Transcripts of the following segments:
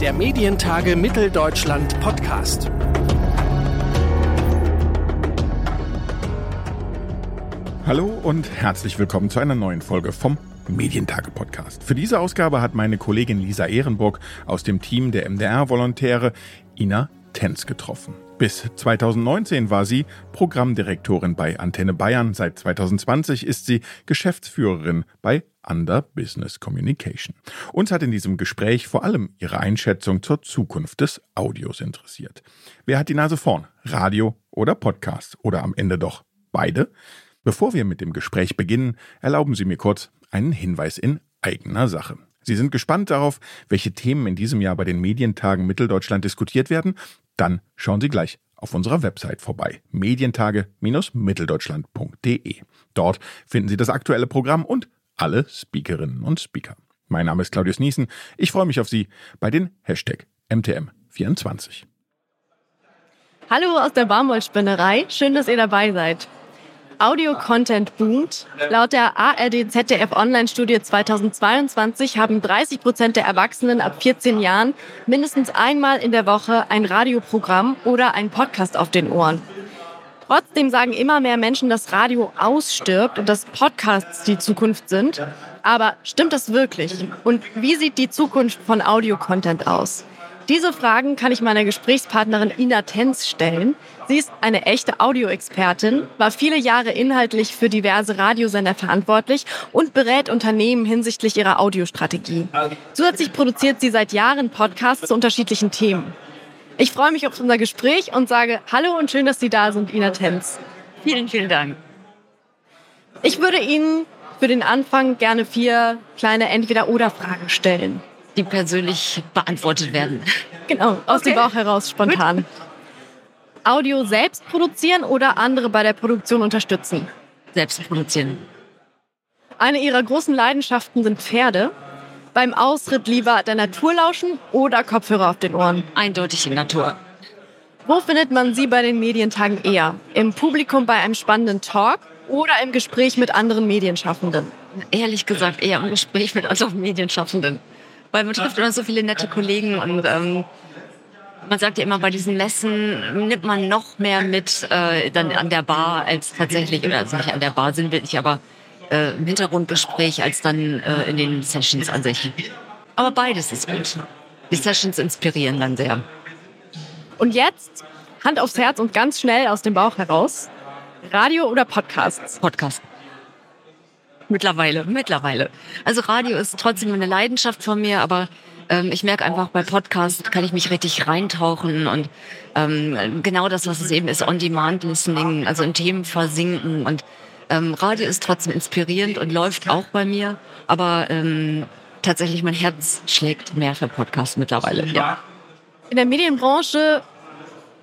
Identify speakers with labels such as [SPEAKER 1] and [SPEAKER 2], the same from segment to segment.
[SPEAKER 1] der Medientage Mitteldeutschland Podcast.
[SPEAKER 2] Hallo und herzlich willkommen zu einer neuen Folge vom Medientage Podcast. Für diese Ausgabe hat meine Kollegin Lisa Ehrenburg aus dem Team der MDR-Volontäre Ina Tenz getroffen. Bis 2019 war sie Programmdirektorin bei Antenne Bayern. Seit 2020 ist sie Geschäftsführerin bei Under Business Communication. Uns hat in diesem Gespräch vor allem ihre Einschätzung zur Zukunft des Audios interessiert. Wer hat die Nase vorn? Radio oder Podcast? Oder am Ende doch beide? Bevor wir mit dem Gespräch beginnen, erlauben Sie mir kurz einen Hinweis in eigener Sache. Sie sind gespannt darauf, welche Themen in diesem Jahr bei den Medientagen Mitteldeutschland diskutiert werden? Dann schauen Sie gleich auf unserer Website vorbei. Medientage-mitteldeutschland.de. Dort finden Sie das aktuelle Programm und alle Speakerinnen und Speaker. Mein Name ist Claudius Niesen. Ich freue mich auf Sie bei den Hashtag MTM24.
[SPEAKER 3] Hallo aus der Baumwollspinnerei. Schön, dass ihr dabei seid. Audio-Content boomt. Laut der ARD-ZDF-Online-Studie 2022 haben 30 Prozent der Erwachsenen ab 14 Jahren mindestens einmal in der Woche ein Radioprogramm oder ein Podcast auf den Ohren. Trotzdem sagen immer mehr Menschen, dass Radio ausstirbt und dass Podcasts die Zukunft sind. Aber stimmt das wirklich? Und wie sieht die Zukunft von Audio-Content aus? Diese Fragen kann ich meiner Gesprächspartnerin Ina Tenz stellen. Sie ist eine echte Audioexpertin, war viele Jahre inhaltlich für diverse Radiosender verantwortlich und berät Unternehmen hinsichtlich ihrer Audiostrategie. Zusätzlich produziert sie seit Jahren Podcasts zu unterschiedlichen Themen. Ich freue mich auf unser Gespräch und sage Hallo und schön, dass Sie da sind, Ina Tenz.
[SPEAKER 4] Vielen, vielen Dank.
[SPEAKER 3] Ich würde Ihnen für den Anfang gerne vier kleine Entweder-Oder-Fragen stellen
[SPEAKER 4] die persönlich beantwortet werden.
[SPEAKER 3] Genau, aus okay. dem Bauch heraus spontan. Gut. Audio selbst produzieren oder andere bei der Produktion unterstützen?
[SPEAKER 4] Selbst produzieren.
[SPEAKER 3] Eine ihrer großen Leidenschaften sind Pferde. Beim Ausritt lieber der Natur lauschen oder Kopfhörer auf den Ohren?
[SPEAKER 4] Eindeutig die Natur.
[SPEAKER 3] Wo findet man Sie bei den Medientagen eher? Im Publikum bei einem spannenden Talk oder im Gespräch mit anderen Medienschaffenden?
[SPEAKER 4] Ehrlich gesagt eher im Gespräch mit anderen Medienschaffenden weil man trifft immer so viele nette Kollegen und ähm, man sagt ja immer, bei diesen Messen nimmt man noch mehr mit äh, dann an der Bar als tatsächlich, oder also nicht an der Bar sind wir nicht, aber äh, im Hintergrundgespräch als dann äh, in den Sessions an sich. Aber beides ist gut. Die Sessions inspirieren dann sehr.
[SPEAKER 3] Und jetzt Hand aufs Herz und ganz schnell aus dem Bauch heraus. Radio oder Podcasts?
[SPEAKER 4] Podcast. Mittlerweile, mittlerweile. Also Radio ist trotzdem eine Leidenschaft von mir, aber ähm, ich merke einfach, bei Podcasts kann ich mich richtig reintauchen und ähm, genau das, was es eben ist, On-Demand-Listening, also in Themen versinken. Und ähm, Radio ist trotzdem inspirierend und läuft auch bei mir, aber ähm, tatsächlich mein Herz schlägt mehr für Podcasts mittlerweile. Ja.
[SPEAKER 3] In der Medienbranche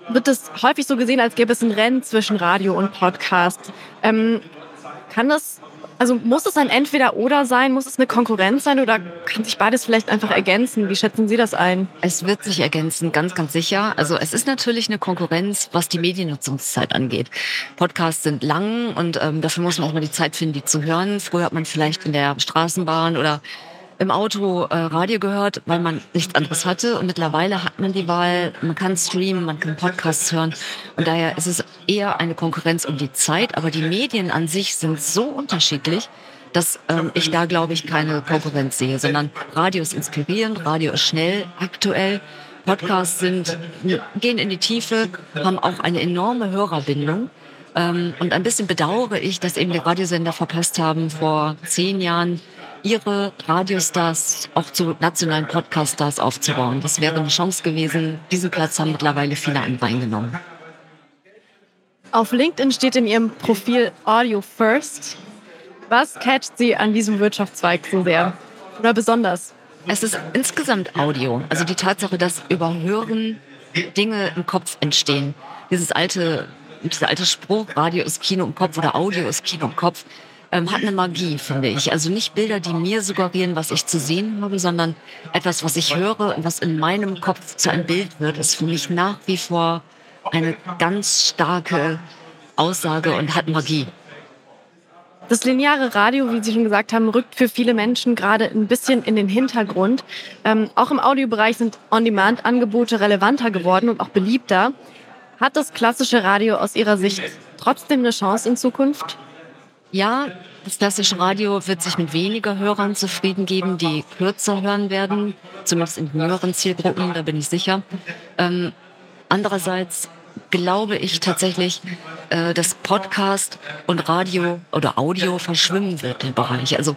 [SPEAKER 3] wird es häufig so gesehen, als gäbe es ein Rennen zwischen Radio und Podcast. Ähm, kann das also muss es ein Entweder-Oder sein? Muss es eine Konkurrenz sein oder kann sich beides vielleicht einfach ergänzen? Wie schätzen Sie das ein?
[SPEAKER 4] Es wird sich ergänzen, ganz, ganz sicher. Also es ist natürlich eine Konkurrenz, was die Mediennutzungszeit angeht. Podcasts sind lang und ähm, dafür muss man auch mal die Zeit finden, die zu hören. Früher hat man vielleicht in der Straßenbahn oder im Auto äh, Radio gehört, weil man nichts anderes hatte. Und mittlerweile hat man die Wahl, man kann streamen, man kann Podcasts hören. Und daher ist es eher eine Konkurrenz um die Zeit. Aber die Medien an sich sind so unterschiedlich, dass ähm, ich da, glaube ich, keine Konkurrenz sehe, sondern Radio ist inspirierend, Radio ist schnell, aktuell. Podcasts sind, gehen in die Tiefe, haben auch eine enorme Hörerbindung. Ähm, und ein bisschen bedauere ich, dass eben die Radiosender verpasst haben, vor zehn Jahren ihre Radiostars auch zu nationalen Podcaststars aufzubauen. Das wäre eine Chance gewesen. Diesen Platz haben mittlerweile viele andere eingenommen.
[SPEAKER 3] Auf LinkedIn steht in Ihrem Profil Audio First. Was catcht Sie an diesem Wirtschaftszweig so sehr oder besonders?
[SPEAKER 4] Es ist insgesamt Audio. Also die Tatsache, dass über Hören Dinge im Kopf entstehen. Dieses alte, dieser alte Spruch, Radio ist Kino im Kopf oder Audio ist Kino im Kopf, ähm, hat eine Magie, finde ich. Also nicht Bilder, die mir suggerieren, was ich zu sehen habe, sondern etwas, was ich höre und was in meinem Kopf zu einem Bild wird, ist für mich nach wie vor eine ganz starke Aussage und hat Magie.
[SPEAKER 3] Das lineare Radio, wie Sie schon gesagt haben, rückt für viele Menschen gerade ein bisschen in den Hintergrund. Ähm, auch im Audiobereich sind On-Demand-Angebote relevanter geworden und auch beliebter. Hat das klassische Radio aus Ihrer Sicht trotzdem eine Chance in Zukunft?
[SPEAKER 4] Ja, das klassische Radio wird sich mit weniger Hörern zufrieden geben, die kürzer hören werden, zumindest in jüngeren Zielgruppen, da bin ich sicher. Ähm, andererseits glaube ich tatsächlich, äh, dass Podcast und Radio oder Audio verschwimmen wird im Bereich. Also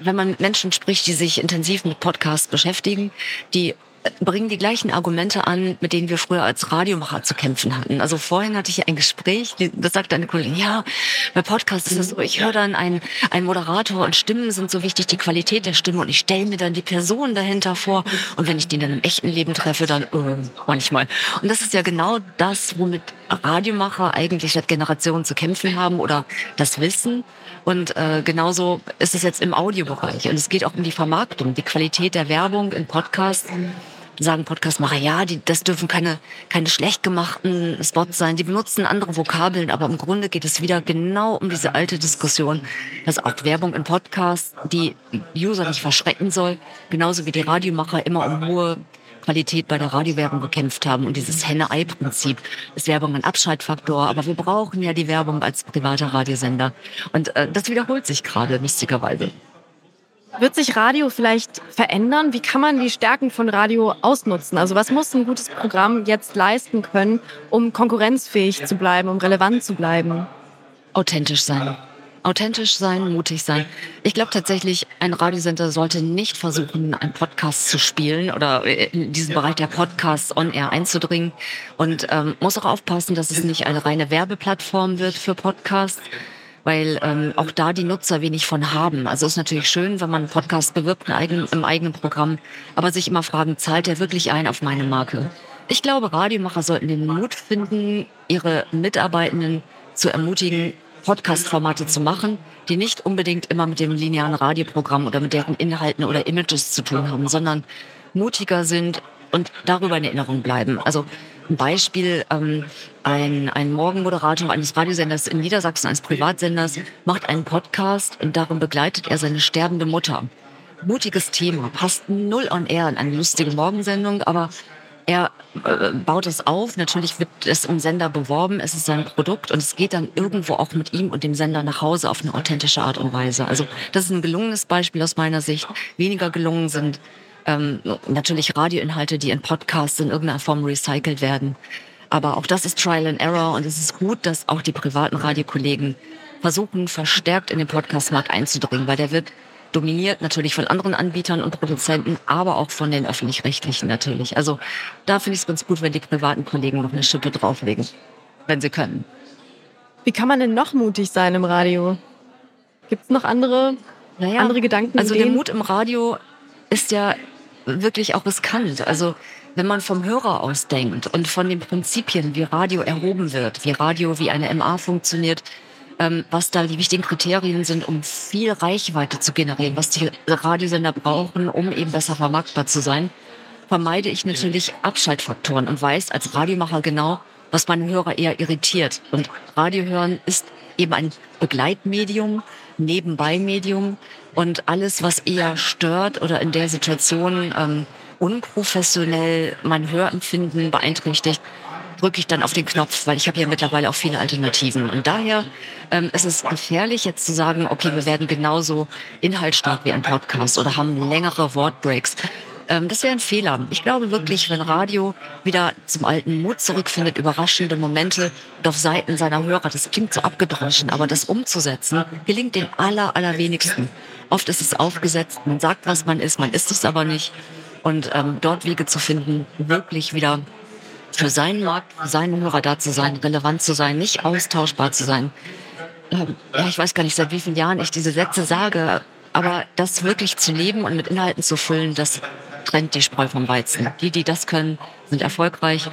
[SPEAKER 4] wenn man Menschen spricht, die sich intensiv mit Podcasts beschäftigen, die bringen die gleichen Argumente an, mit denen wir früher als Radiomacher zu kämpfen hatten. Also vorhin hatte ich ein Gespräch, das sagte eine Kollegin, ja, bei Podcasts ist es so, ich höre dann einen, einen Moderator und Stimmen sind so wichtig, die Qualität der Stimme und ich stelle mir dann die Person dahinter vor und wenn ich den dann im echten Leben treffe, dann äh, manchmal. Und das ist ja genau das, womit Radiomacher eigentlich seit Generationen zu kämpfen haben oder das Wissen. Und äh, genauso ist es jetzt im Audiobereich. Und es geht auch um die Vermarktung, die Qualität der Werbung in Podcasts sagen Podcastmacher, ja, die, das dürfen keine, keine schlecht gemachten Spots sein. Die benutzen andere Vokabeln, aber im Grunde geht es wieder genau um diese alte Diskussion, dass auch Werbung in Podcasts die User nicht verschrecken soll, genauso wie die Radiomacher immer um hohe Qualität bei der Radiowerbung gekämpft haben und dieses Henne-Ei-Prinzip ist Werbung ein Abschaltfaktor, aber wir brauchen ja die Werbung als privater Radiosender und äh, das wiederholt sich gerade lustigerweise.
[SPEAKER 3] Wird sich Radio vielleicht verändern? Wie kann man die Stärken von Radio ausnutzen? Also was muss ein gutes Programm jetzt leisten können, um konkurrenzfähig zu bleiben, um relevant zu bleiben?
[SPEAKER 4] Authentisch sein. Authentisch sein, mutig sein. Ich glaube tatsächlich, ein Radiosender sollte nicht versuchen, einen Podcast zu spielen oder in diesen Bereich der Podcasts on air einzudringen und ähm, muss auch aufpassen, dass es nicht eine reine Werbeplattform wird für Podcasts weil ähm, auch da die Nutzer wenig von haben. Also ist natürlich schön, wenn man einen Podcast bewirbt im eigenen, Programm, aber sich immer fragen, zahlt der wirklich ein auf meine Marke? Ich glaube, Radiomacher sollten den Mut finden, ihre Mitarbeitenden zu ermutigen, Podcast-Formate zu machen, die nicht unbedingt immer mit dem linearen Radioprogramm oder mit deren Inhalten oder Images zu tun haben, sondern mutiger sind und darüber in Erinnerung bleiben. Also ein Beispiel, ähm, ein, ein Morgenmoderator eines Radiosenders in Niedersachsen, eines Privatsenders, macht einen Podcast und darin begleitet er seine sterbende Mutter. Mutiges Thema, passt null on air in eine lustige Morgensendung, aber er äh, baut es auf. Natürlich wird es im Sender beworben. Es ist sein Produkt und es geht dann irgendwo auch mit ihm und dem Sender nach Hause auf eine authentische Art und Weise. Also das ist ein gelungenes Beispiel aus meiner Sicht. Weniger gelungen sind ähm, natürlich Radioinhalte, die in Podcasts in irgendeiner Form recycelt werden. Aber auch das ist Trial and Error und es ist gut, dass auch die privaten Radiokollegen versuchen, verstärkt in den Podcastmarkt einzudringen, weil der wird dominiert natürlich von anderen Anbietern und Produzenten, aber auch von den öffentlich-rechtlichen natürlich. Also da finde ich es ganz gut, wenn die privaten Kollegen noch eine Schippe drauflegen, wenn sie können.
[SPEAKER 3] Wie kann man denn noch mutig sein im Radio? Gibt es noch andere, naja, andere Gedanken?
[SPEAKER 4] Also der Mut im Radio ist ja wirklich auch riskant. Also wenn man vom Hörer aus denkt und von den Prinzipien, wie Radio erhoben wird, wie Radio, wie eine MA funktioniert, ähm, was da die wichtigen Kriterien sind, um viel Reichweite zu generieren, was die Radiosender brauchen, um eben besser vermarktbar zu sein, vermeide ich natürlich Abschaltfaktoren und weiß als Radiomacher genau, was meine Hörer eher irritiert. Und Radiohören ist eben ein Begleitmedium, Nebenbei-Medium und alles, was eher stört oder in der Situation ähm, unprofessionell mein Hörempfinden beeinträchtigt, drücke ich dann auf den Knopf, weil ich habe ja mittlerweile auch viele Alternativen. Und daher ähm, ist es gefährlich, jetzt zu sagen, okay, wir werden genauso inhaltsstark wie ein Podcast oder haben längere Wortbreaks. Ähm, das wäre ein Fehler. Ich glaube wirklich, wenn Radio wieder zum alten Mut zurückfindet, überraschende Momente auf Seiten seiner Hörer, das klingt so abgedroschen, aber das umzusetzen, gelingt den aller, allerwenigsten. Oft ist es aufgesetzt, man sagt, was man ist, man ist es aber nicht. Und ähm, dort Wege zu finden, wirklich wieder für seinen Markt, für seine Hörer da zu sein, relevant zu sein, nicht austauschbar zu sein. Ähm, ja, ich weiß gar nicht, seit wie vielen Jahren ich diese Sätze sage, aber das wirklich zu leben und mit Inhalten zu füllen, das trennt die Spreu vom Weizen. Die, die das können, sind erfolgreich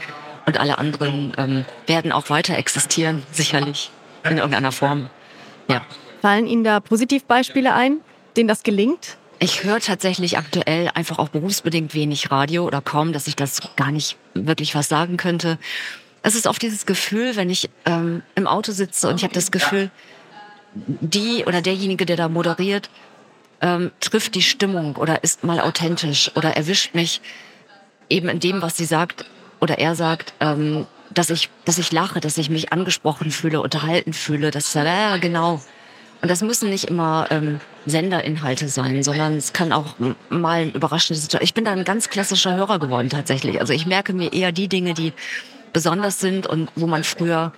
[SPEAKER 4] und alle anderen ähm, werden auch weiter existieren, sicherlich in irgendeiner Form. Ja.
[SPEAKER 3] Fallen Ihnen da Positivbeispiele ein, denen das gelingt?
[SPEAKER 4] Ich höre tatsächlich aktuell einfach auch berufsbedingt wenig Radio oder kaum, dass ich das gar nicht wirklich was sagen könnte. Es ist oft dieses Gefühl, wenn ich ähm, im Auto sitze und ich habe das Gefühl, die oder derjenige, der da moderiert, ähm, trifft die Stimmung oder ist mal authentisch oder erwischt mich eben in dem, was sie sagt oder er sagt, ähm, dass ich, dass ich lache, dass ich mich angesprochen fühle, unterhalten fühle, dass ja, genau. Und das müssen nicht immer ähm, Senderinhalte sein, sondern es kann auch mal ein überraschendes Situation. Ich bin da ein ganz klassischer Hörer geworden tatsächlich. Also ich merke mir eher die Dinge, die besonders sind und wo man früher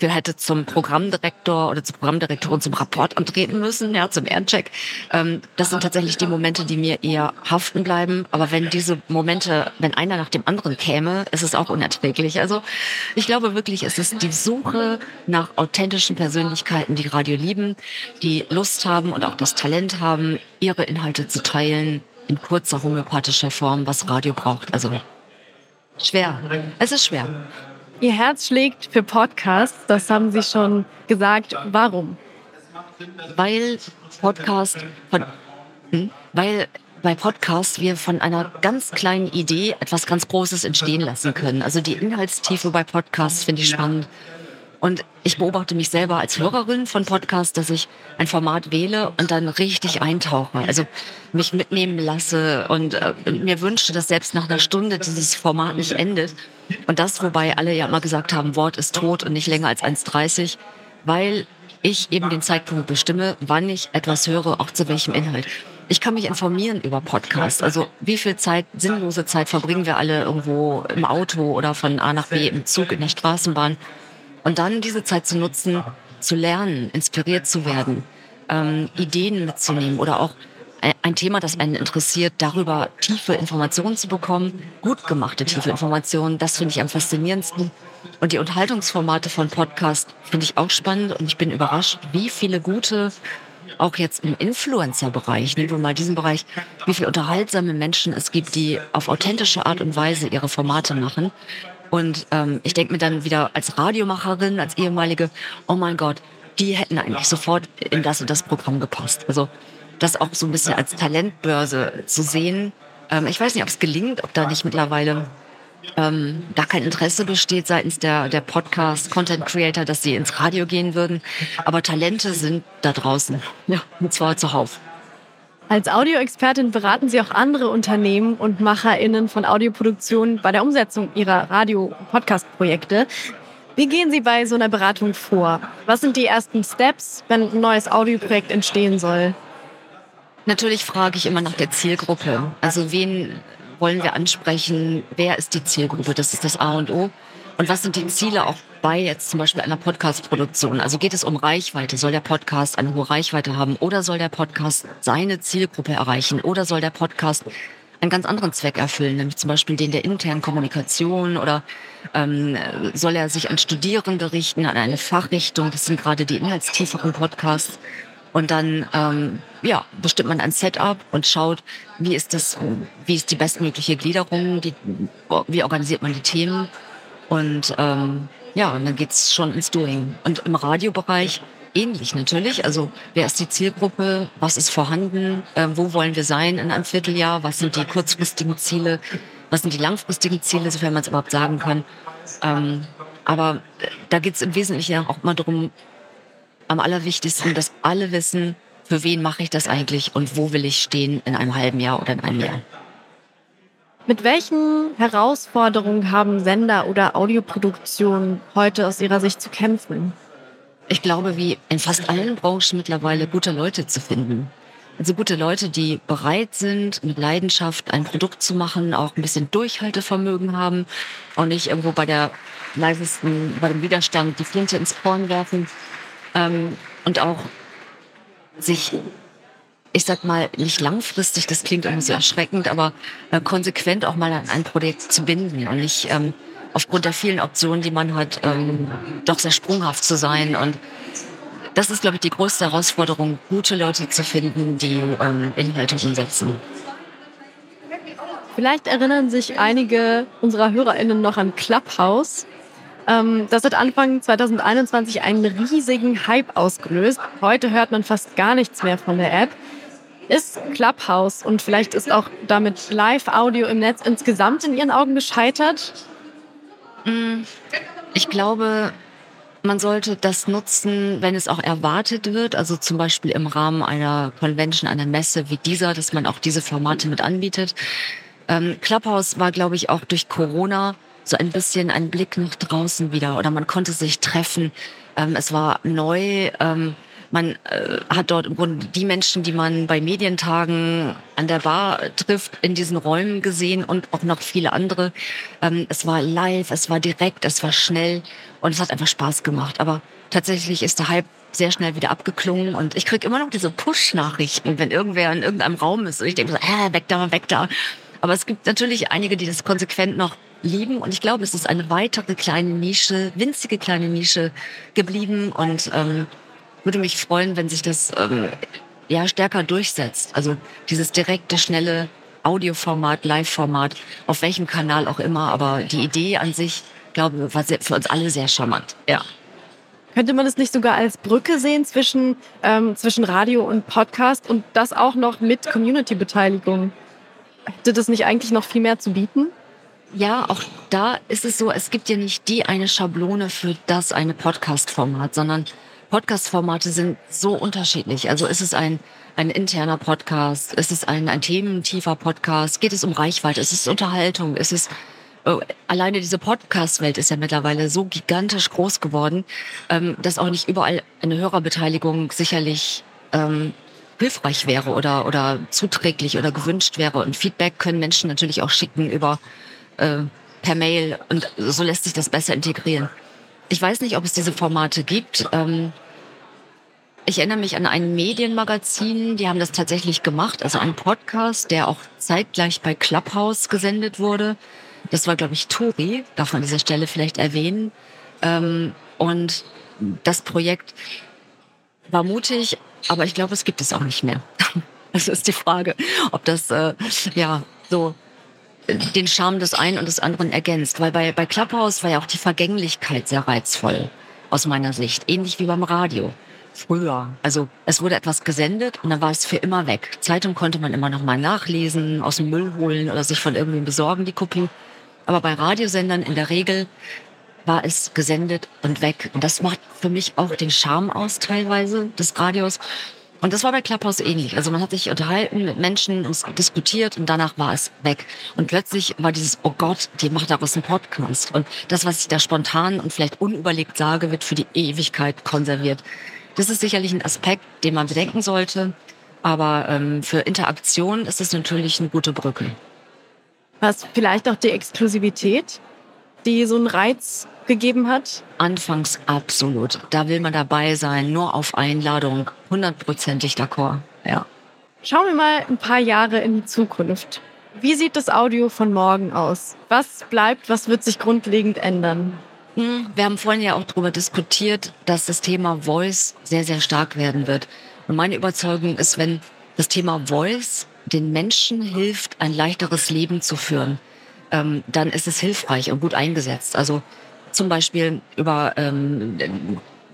[SPEAKER 4] wir hätte zum Programmdirektor oder zur Programmdirektorin zum Rapport antreten müssen, ja, zum Ehrencheck. Ähm, das sind tatsächlich die Momente, die mir eher haften bleiben. Aber wenn diese Momente, wenn einer nach dem anderen käme, ist es auch unerträglich. Also ich glaube wirklich, es ist die Suche nach authentischen Persönlichkeiten, die Radio lieben, die Lust haben und auch das Talent haben, ihre Inhalte zu teilen in kurzer homöopathischer Form, was Radio braucht. Also schwer. Es ist schwer.
[SPEAKER 3] Ihr Herz schlägt für Podcasts, das haben Sie schon gesagt. Warum?
[SPEAKER 4] Weil Podcast von, hm, weil bei Podcasts wir von einer ganz kleinen Idee etwas ganz Großes entstehen lassen können. Also die Inhaltstiefe bei Podcasts finde ich spannend. Und ich beobachte mich selber als Hörerin von Podcasts, dass ich ein Format wähle und dann richtig eintauche. Also mich mitnehmen lasse und äh, mir wünsche, dass selbst nach einer Stunde dieses Format nicht endet. Und das, wobei alle ja immer gesagt haben, Wort ist tot und nicht länger als 1,30, weil ich eben den Zeitpunkt bestimme, wann ich etwas höre, auch zu welchem Inhalt. Ich kann mich informieren über Podcasts. Also wie viel Zeit, sinnlose Zeit verbringen wir alle irgendwo im Auto oder von A nach B im Zug, in der Straßenbahn. Und dann diese Zeit zu nutzen, zu lernen, inspiriert zu werden, ähm, Ideen mitzunehmen oder auch ein Thema, das einen interessiert, darüber tiefe Informationen zu bekommen, gut gemachte tiefe Informationen, das finde ich am faszinierendsten. Und die Unterhaltungsformate von Podcast finde ich auch spannend und ich bin überrascht, wie viele gute, auch jetzt im Influencer-Bereich, nehmen wir mal diesen Bereich, wie viele unterhaltsame Menschen es gibt, die auf authentische Art und Weise ihre Formate machen. Und ähm, ich denke mir dann wieder als Radiomacherin, als ehemalige, oh mein Gott, die hätten eigentlich sofort in das und das Programm gepasst. Also das auch so ein bisschen als Talentbörse zu sehen. Ähm, ich weiß nicht, ob es gelingt, ob da nicht mittlerweile ähm, gar kein Interesse besteht seitens der, der Podcast-Content-Creator, dass sie ins Radio gehen würden. Aber Talente sind da draußen. Ja, und zwar zuhauf.
[SPEAKER 3] Als Audioexpertin beraten Sie auch andere Unternehmen und MacherInnen von Audioproduktionen bei der Umsetzung ihrer Radio-Podcast-Projekte. Wie gehen Sie bei so einer Beratung vor? Was sind die ersten Steps, wenn ein neues Audioprojekt entstehen soll?
[SPEAKER 4] Natürlich frage ich immer nach der Zielgruppe. Also wen wollen wir ansprechen? Wer ist die Zielgruppe? Das ist das A und O. Und was sind die Ziele auch bei jetzt zum Beispiel einer Podcast-Produktion? Also geht es um Reichweite? Soll der Podcast eine hohe Reichweite haben? Oder soll der Podcast seine Zielgruppe erreichen? Oder soll der Podcast einen ganz anderen Zweck erfüllen, nämlich zum Beispiel den der internen Kommunikation oder ähm, soll er sich an Studierende richten, an eine Fachrichtung? Das sind gerade die inhaltstieferen Podcasts. Und dann ähm, ja, bestimmt man ein Setup und schaut, wie ist das, wie ist die bestmögliche Gliederung, die, wie organisiert man die Themen. Und ähm, ja, und dann geht's schon ins Doing. Und im Radiobereich ähnlich natürlich. Also wer ist die Zielgruppe, was ist vorhanden, äh, wo wollen wir sein in einem Vierteljahr, was sind die kurzfristigen Ziele, was sind die langfristigen Ziele, sofern man es überhaupt sagen kann. Ähm, aber da geht's im Wesentlichen auch mal darum, am allerwichtigsten, dass alle wissen, für wen mache ich das eigentlich und wo will ich stehen in einem halben Jahr oder in einem Jahr.
[SPEAKER 3] Mit welchen Herausforderungen haben Sender oder Audioproduktionen heute aus Ihrer Sicht zu kämpfen?
[SPEAKER 4] Ich glaube, wie in fast allen Branchen mittlerweile gute Leute zu finden. Also gute Leute, die bereit sind, mit Leidenschaft ein Produkt zu machen, auch ein bisschen Durchhaltevermögen haben und nicht irgendwo bei der leisesten, bei dem Widerstand die Flinte ins Korn werfen, ähm, und auch sich, ich sag mal, nicht langfristig, das klingt immer so erschreckend, aber äh, konsequent auch mal an ein Projekt zu binden und nicht ähm, aufgrund der vielen Optionen, die man hat, ähm, doch sehr sprunghaft zu sein. Und das ist, glaube ich, die größte Herausforderung, gute Leute zu finden, die ähm, Inhalte umsetzen.
[SPEAKER 3] Vielleicht erinnern sich einige unserer HörerInnen noch an Clubhouse. Ähm, das hat Anfang 2021 einen riesigen Hype ausgelöst. Heute hört man fast gar nichts mehr von der App. Ist Clubhouse und vielleicht ist auch damit Live-Audio im Netz insgesamt in Ihren Augen gescheitert?
[SPEAKER 4] Mm, ich glaube, man sollte das nutzen, wenn es auch erwartet wird, also zum Beispiel im Rahmen einer Convention, einer Messe wie dieser, dass man auch diese Formate mit anbietet. Ähm, Clubhouse war, glaube ich, auch durch Corona so ein bisschen ein Blick nach draußen wieder oder man konnte sich treffen. Ähm, es war neu. Man äh, hat dort im Grunde die Menschen, die man bei Medientagen an der Bar trifft, in diesen Räumen gesehen und auch noch viele andere. Ähm, es war live, es war direkt, es war schnell und es hat einfach Spaß gemacht. Aber tatsächlich ist der Hype sehr schnell wieder abgeklungen und ich kriege immer noch diese Push-Nachrichten, wenn irgendwer in irgendeinem Raum ist und ich denke so, äh, weg da, weg da. Aber es gibt natürlich einige, die das konsequent noch lieben und ich glaube, es ist eine weitere kleine Nische, winzige kleine Nische geblieben und ähm, würde mich freuen, wenn sich das ähm, ja stärker durchsetzt. Also dieses direkte, schnelle Audioformat, Live-Format, auf welchem Kanal auch immer. Aber die Idee an sich, glaube ich, war für uns alle sehr charmant. Ja.
[SPEAKER 3] Könnte man es nicht sogar als Brücke sehen zwischen, ähm, zwischen Radio und Podcast und das auch noch mit Community-Beteiligung? Hätte das nicht eigentlich noch viel mehr zu bieten?
[SPEAKER 4] Ja, auch da ist es so, es gibt ja nicht die eine Schablone für das eine Podcast-Format, sondern Podcast-Formate sind so unterschiedlich. Also ist es ein, ein interner Podcast? Ist es ein, ein thementiefer Podcast? Geht es um Reichweite? Ist es Unterhaltung? Ist es oh, alleine diese Podcast-Welt ist ja mittlerweile so gigantisch groß geworden, ähm, dass auch nicht überall eine Hörerbeteiligung sicherlich ähm, hilfreich wäre oder, oder zuträglich oder gewünscht wäre. Und Feedback können Menschen natürlich auch schicken über äh, per Mail und so lässt sich das besser integrieren. Ich weiß nicht, ob es diese Formate gibt. Ähm, ich erinnere mich an ein Medienmagazin, die haben das tatsächlich gemacht, also ein Podcast, der auch zeitgleich bei Clubhouse gesendet wurde. Das war, glaube ich, Tori, darf man an dieser Stelle vielleicht erwähnen. Ähm, und das Projekt war mutig, aber ich glaube, es gibt es auch nicht mehr. Das ist die Frage, ob das äh, ja so den Charme des einen und des anderen ergänzt. Weil bei, bei Clubhouse war ja auch die Vergänglichkeit sehr reizvoll, aus meiner Sicht. Ähnlich wie beim Radio. Früher. Also es wurde etwas gesendet und dann war es für immer weg. Zeitung konnte man immer noch mal nachlesen, aus dem Müll holen oder sich von irgendwem besorgen, die Kopie. Aber bei Radiosendern in der Regel war es gesendet und weg. Und das macht für mich auch den Charme aus teilweise des Radios. Und das war bei Clubhouse ähnlich. Also man hat sich unterhalten mit Menschen und diskutiert und danach war es weg. Und plötzlich war dieses, oh Gott, die macht daraus einen Podcast. Und das, was ich da spontan und vielleicht unüberlegt sage, wird für die Ewigkeit konserviert. Das ist sicherlich ein Aspekt, den man bedenken sollte. Aber ähm, für Interaktion ist es natürlich eine gute Brücke.
[SPEAKER 3] Was vielleicht auch die Exklusivität, die so einen Reiz gegeben hat?
[SPEAKER 4] Anfangs absolut. Da will man dabei sein, nur auf Einladung. Hundertprozentig d'accord, ja.
[SPEAKER 3] Schauen wir mal ein paar Jahre in die Zukunft. Wie sieht das Audio von morgen aus? Was bleibt, was wird sich grundlegend ändern?
[SPEAKER 4] Hm, wir haben vorhin ja auch darüber diskutiert, dass das Thema Voice sehr, sehr stark werden wird. Und meine Überzeugung ist, wenn das Thema Voice den Menschen hilft, ein leichteres Leben zu führen, ähm, dann ist es hilfreich und gut eingesetzt. Also zum Beispiel über ähm,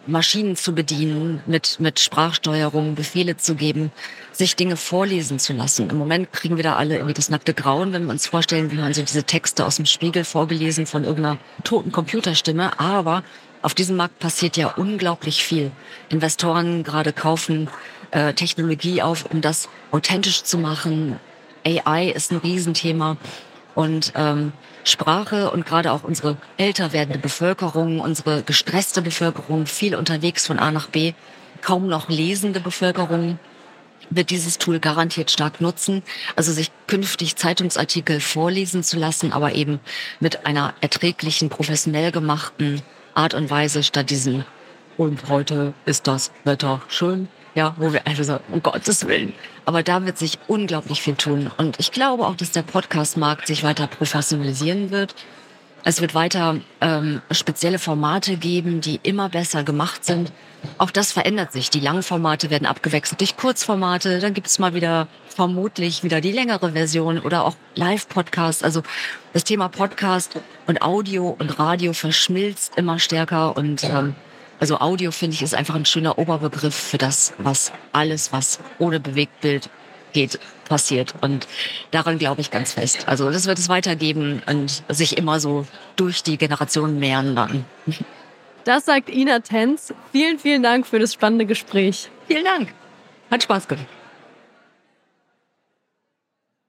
[SPEAKER 4] Maschinen zu bedienen, mit, mit Sprachsteuerung Befehle zu geben, sich Dinge vorlesen zu lassen. Im Moment kriegen wir da alle irgendwie das nackte Grauen, wenn wir uns vorstellen, wie man so diese Texte aus dem Spiegel vorgelesen von irgendeiner toten Computerstimme. Aber auf diesem Markt passiert ja unglaublich viel. Investoren gerade kaufen äh, Technologie auf, um das authentisch zu machen. AI ist ein Riesenthema. Und ähm, Sprache und gerade auch unsere älter werdende Bevölkerung, unsere gestresste Bevölkerung, viel unterwegs von A nach B, kaum noch lesende Bevölkerung, wird dieses Tool garantiert stark nutzen. Also sich künftig Zeitungsartikel vorlesen zu lassen, aber eben mit einer erträglichen, professionell gemachten Art und Weise statt diesem und heute ist das Wetter schön ja, wo wir einfach so, um Gottes Willen. Aber da wird sich unglaublich viel tun. Und ich glaube auch, dass der Podcast-Markt sich weiter professionalisieren wird. Es wird weiter ähm, spezielle Formate geben, die immer besser gemacht sind. Auch das verändert sich. Die Langformate werden abgewechselt durch Kurzformate. Dann gibt es mal wieder vermutlich wieder die längere Version oder auch Live-Podcasts. Also das Thema Podcast und Audio und Radio verschmilzt immer stärker und ähm, also Audio, finde ich, ist einfach ein schöner Oberbegriff für das, was alles, was ohne Bewegtbild geht, passiert. Und daran glaube ich ganz fest. Also das wird es weitergeben und sich immer so durch die Generationen mehren dann.
[SPEAKER 3] Das sagt Ina Tenz. Vielen, vielen Dank für das spannende Gespräch.
[SPEAKER 4] Vielen Dank. Hat Spaß gemacht.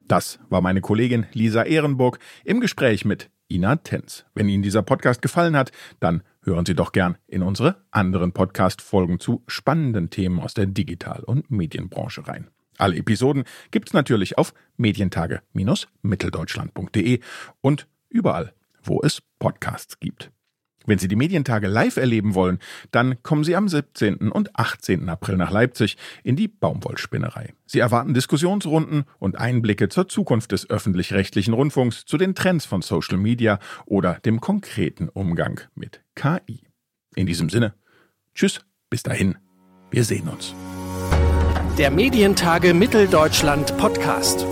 [SPEAKER 2] Das war meine Kollegin Lisa Ehrenburg im Gespräch mit Ina Tenz. Wenn Ihnen dieser Podcast gefallen hat, dann hören Sie doch gern in unsere anderen Podcast-Folgen zu spannenden Themen aus der Digital- und Medienbranche rein. Alle Episoden gibt's natürlich auf medientage-mitteldeutschland.de und überall, wo es Podcasts gibt. Wenn Sie die Medientage live erleben wollen, dann kommen Sie am 17. und 18. April nach Leipzig in die Baumwollspinnerei. Sie erwarten Diskussionsrunden und Einblicke zur Zukunft des öffentlich-rechtlichen Rundfunks, zu den Trends von Social Media oder dem konkreten Umgang mit KI. In diesem Sinne, tschüss, bis dahin, wir sehen uns.
[SPEAKER 1] Der Medientage Mitteldeutschland Podcast.